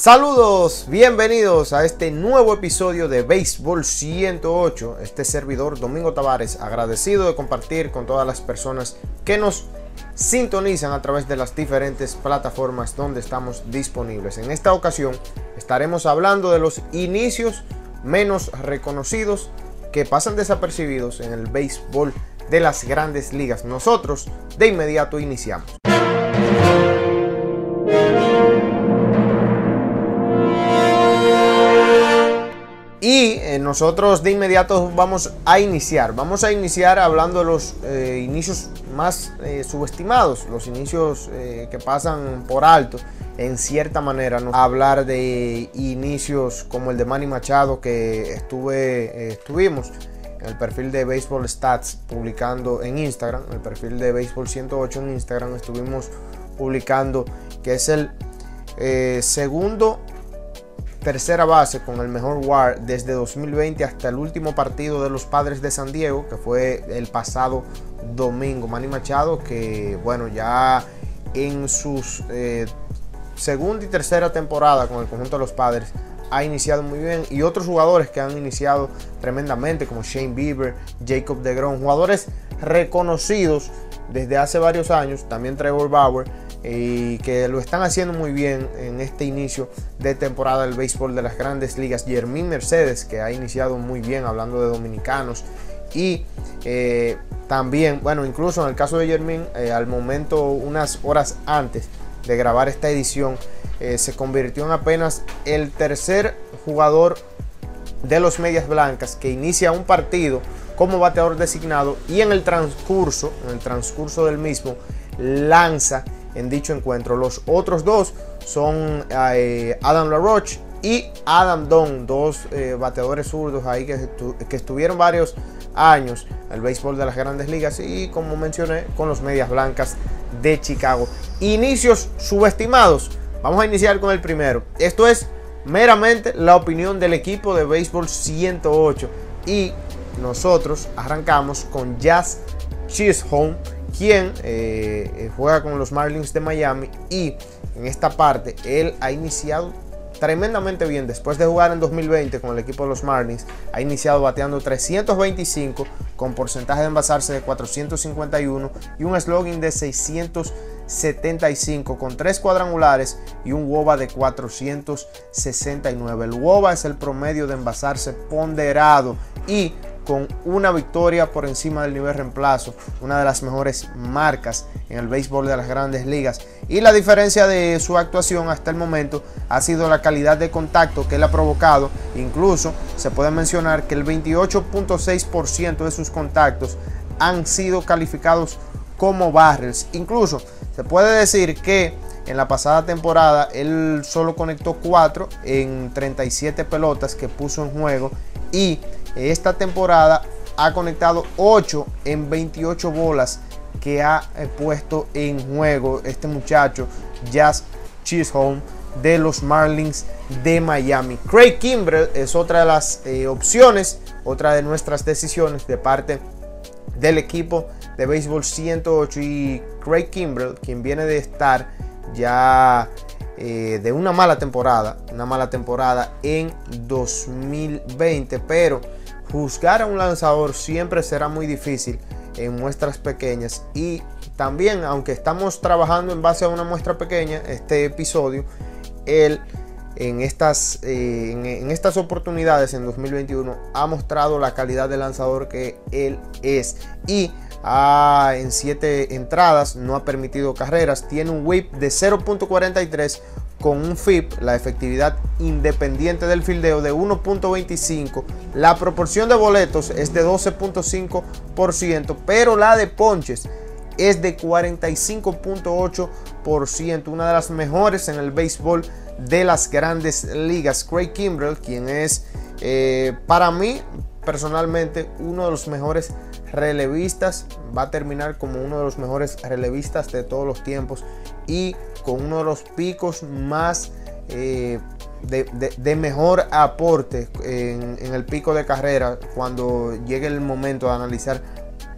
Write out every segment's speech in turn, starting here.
Saludos, bienvenidos a este nuevo episodio de Béisbol 108. Este servidor Domingo Tavares, agradecido de compartir con todas las personas que nos sintonizan a través de las diferentes plataformas donde estamos disponibles. En esta ocasión estaremos hablando de los inicios menos reconocidos que pasan desapercibidos en el béisbol de las grandes ligas. Nosotros de inmediato iniciamos. Y eh, nosotros de inmediato vamos a iniciar. Vamos a iniciar hablando de los eh, inicios más eh, subestimados, los inicios que pasan por alto en cierta manera. ¿no? Hablar de inicios como el de Manny Machado que estuve, estuvimos en el perfil de Baseball Stats publicando en Instagram, el perfil de Baseball 108 en Instagram estuvimos publicando que es el segundo tercera base con el mejor WAR desde 2020 hasta el último partido de los Padres de San Diego, que fue el pasado domingo. Manny Machado, que bueno, ya en sus eh, segunda y tercera temporada con el conjunto de los Padres ha iniciado muy bien. Y otros jugadores que han iniciado tremendamente como Shane Bieber, Jacob DeGrom, jugadores reconocidos desde hace varios años, también Trevor Bauer y que lo están haciendo muy bien en este inicio de temporada del béisbol de las grandes ligas. Jermín Mercedes, que ha iniciado muy bien hablando de dominicanos. Y eh, también, bueno, incluso en el caso de Jermín, eh, al momento, unas horas antes de grabar esta edición, eh, se convirtió en apenas el tercer jugador de los Medias Blancas que inicia un partido como bateador designado y en el transcurso, en el transcurso del mismo, lanza en dicho encuentro. Los otros dos son eh, Adam LaRoche y Adam Don, dos eh, bateadores zurdos ahí que, que, estuvieron varios años el béisbol de las grandes ligas y como mencioné con los medias blancas de Chicago. Inicios subestimados. Vamos a iniciar con el primero. Esto es meramente la opinión del equipo de béisbol 108 y nosotros arrancamos con Jazz Chisholm quien eh, eh, juega con los Marlins de Miami y en esta parte él ha iniciado tremendamente bien después de jugar en 2020 con el equipo de los Marlins. Ha iniciado bateando 325 con porcentaje de envasarse de 451 y un slogan de 675 con tres cuadrangulares y un WOBA de 469. El WOBA es el promedio de envasarse ponderado y con una victoria por encima del nivel reemplazo, una de las mejores marcas en el béisbol de las grandes ligas. Y la diferencia de su actuación hasta el momento ha sido la calidad de contacto que él ha provocado. Incluso se puede mencionar que el 28.6% de sus contactos han sido calificados como barrels. Incluso se puede decir que en la pasada temporada él solo conectó 4 en 37 pelotas que puso en juego y esta temporada ha conectado 8 en 28 bolas que ha eh, puesto en juego este muchacho Jazz Chisholm de los Marlins de Miami. Craig Kimbrell es otra de las eh, opciones, otra de nuestras decisiones de parte del equipo de béisbol 108 y Craig Kimbrell, quien viene de estar ya eh, de una mala temporada, una mala temporada en 2020, pero juzgar a un lanzador siempre será muy difícil en muestras pequeñas. Y también aunque estamos trabajando en base a una muestra pequeña este episodio él en estas, eh, en, estas oportunidades en 2021 ha mostrado la calidad de lanzador que él es. Y en 7 entradas no ha permitido carreras. Tiene un whip de 0.43 con un FIP, la efectividad independiente del fildeo de 1.25, la proporción de boletos es de 12.5%, pero la de ponches es de 45.8%, una de las mejores en el béisbol de las grandes ligas. Craig Kimbrell, quien es eh, para mí personalmente uno de los mejores relevistas, va a terminar como uno de los mejores relevistas de todos los tiempos y con uno de los picos más eh, de, mejor aporte en, el pico de carrera cuando llegue el momento de analizar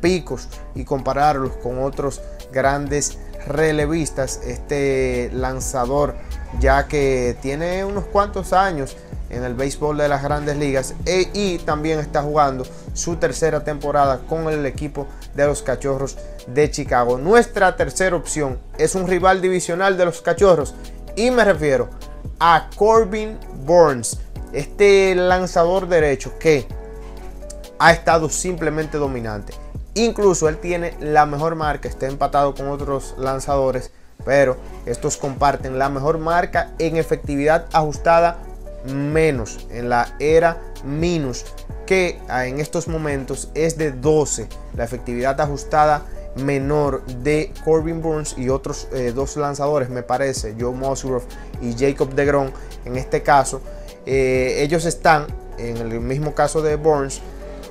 picos y compararlos con otros grandes relevistas, este lanzador, ya que tiene unos cuantos años en el béisbol de las grandes ligas e, y también está jugando su tercera temporada con el equipo de los Cachorros de Chicago. Nuestra tercera opción es un rival divisional de los Cachorros y me refiero a Corbin Burns, este lanzador derecho que ha estado simplemente dominante. Incluso él tiene la mejor marca, está empatado con otros lanzadores, pero estos comparten la mejor marca en efectividad ajustada menos, en la era minus, que ah, en estos momentos es de 12, la efectividad ajustada menor de Corbin Burns y otros eh, dos lanzadores, me parece, Joe Musgrove y Jacob DeGrom. En este caso, eh, ellos están, en el mismo caso de Burns,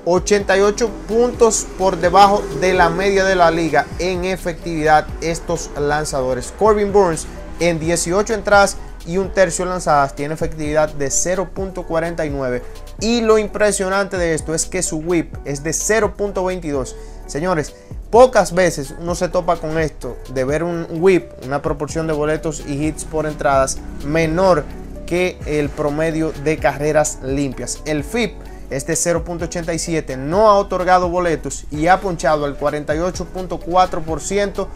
88 puntos por debajo de la media de la liga en efectividad estos lanzadores. Corbin Burns en 18 entradas y un tercio lanzadas tiene efectividad de 0.49 y lo impresionante de esto es que su whip es de 0.22 señores pocas veces uno se topa con esto de ver un whip una proporción de boletos y hits por entradas menor que el promedio de carreras limpias. El FIP es de 0.87 no ha otorgado boletos y ha ponchado el 48.4%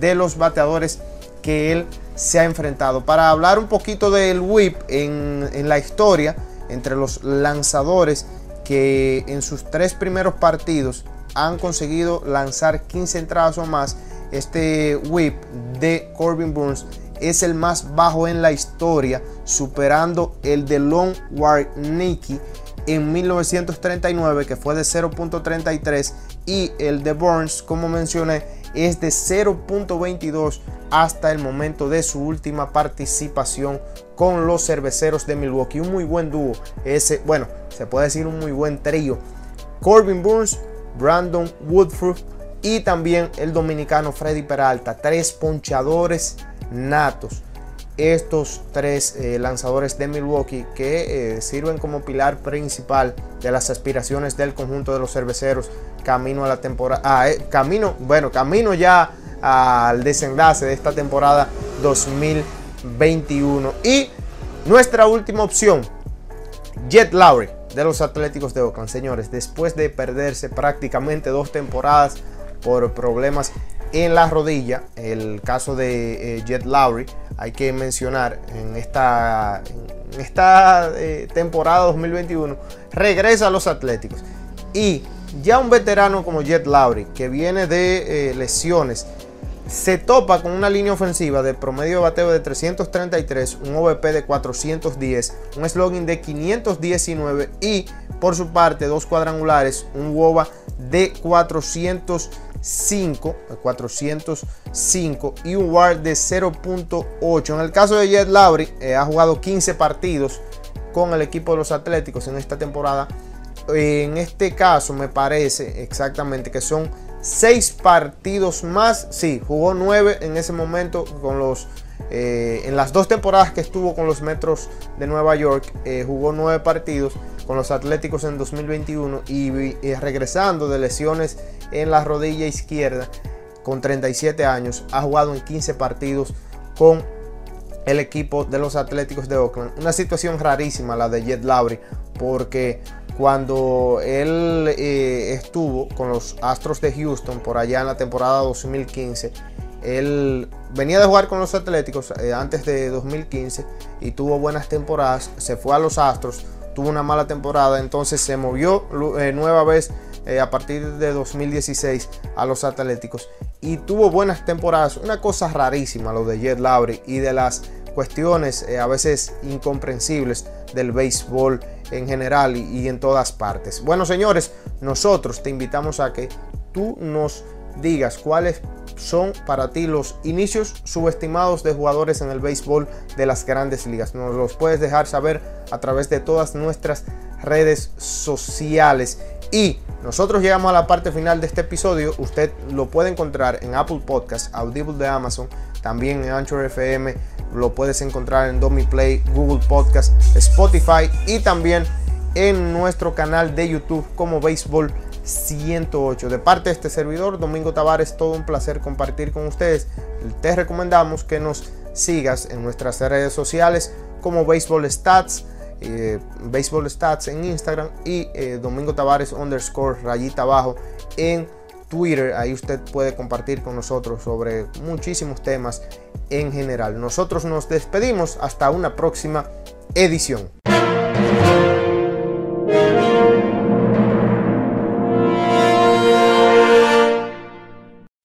de los bateadores que él se ha enfrentado. Para hablar un poquito del whip en, en la historia entre los lanzadores que en sus tres primeros partidos han conseguido lanzar 15 entradas o más, este whip de Corbin Burns es el más bajo en la historia, superando el de Long Nicky en 1939 que fue de 0.33 y el de Burns, como mencioné, es de 0.22 hasta el momento de su última participación con los cerveceros de Milwaukee. Un muy buen dúo, ese, bueno, se puede decir un muy buen trío. Corbin Burns, Brandon Woodford y también el dominicano Freddy Peralta, tres ponchadores natos. Estos tres eh, lanzadores de Milwaukee que eh, sirven como pilar principal de las aspiraciones del conjunto de los cerveceros camino a la temporada, ah, eh, camino, bueno, camino ya al desenlace de esta temporada 2021. Y nuestra última opción, Jet Lowry de los Atléticos de Oakland. Señores, después de perderse prácticamente dos temporadas por problemas en la rodilla, el caso de eh, Jet Lowry, hay que mencionar en esta, esta eh, temporada 2021, regresa a los Atléticos. Y ya un veterano como Jet Lowry, que viene de eh, lesiones, se topa con una línea ofensiva de promedio de bateo de 333, un OVP de 410, un slogan de 519 y por su parte dos cuadrangulares, un WOBA de 405, 405 y un WAR de 0.8. En el caso de Jet Lowry, eh, ha jugado 15 partidos con el equipo de los Atléticos en esta temporada en este caso me parece exactamente que son seis partidos más. Sí, jugó nueve en ese momento con los. Eh, en las dos temporadas que estuvo con los Metros de Nueva York, eh, jugó nueve partidos con los Atléticos en 2021 y, regresando de lesiones en la rodilla izquierda con 37 años, ha jugado en 15 partidos con el equipo de los Atléticos de Oakland. Una situación rarísima la de Jet Lowry porque cuando él eh, estuvo con los Astros de Houston por allá en la temporada 2015. Él venía de jugar con los Atléticos eh, antes de 2015 y tuvo buenas temporadas. Se fue a los Astros, tuvo una mala temporada, entonces se movió eh, nueva vez a partir de 2016 a los Atléticos y tuvo buenas temporadas. Una cosa rarísima lo de Jet Lowry y de las cuestiones a veces incomprensibles del béisbol en general y, en todas partes. Bueno, señores, nosotros te invitamos a que tú nos digas cuáles son para ti los inicios subestimados de jugadores en el béisbol de las grandes ligas. Nos los puedes dejar saber a través de todas nuestras redes sociales. Y nosotros llegamos a la parte final de este episodio. Usted lo puede encontrar en Apple Podcast, Audible de Amazon, también en Anchor FM, lo puedes encontrar en Domi Play, Google Podcast, Spotify y también en nuestro canal de YouTube como Béisbol 108. De parte de este servidor, Domingo Tavares, todo un placer compartir con ustedes. te recomendamos que nos sigas en nuestras redes sociales como Baseball Stats, eh, Baseball Stats en Instagram y eh, Domingo Tavares underscore rayita abajo en Twitter. Ahí usted puede compartir con nosotros sobre muchísimos temas en general. Nosotros nos despedimos hasta una próxima edición.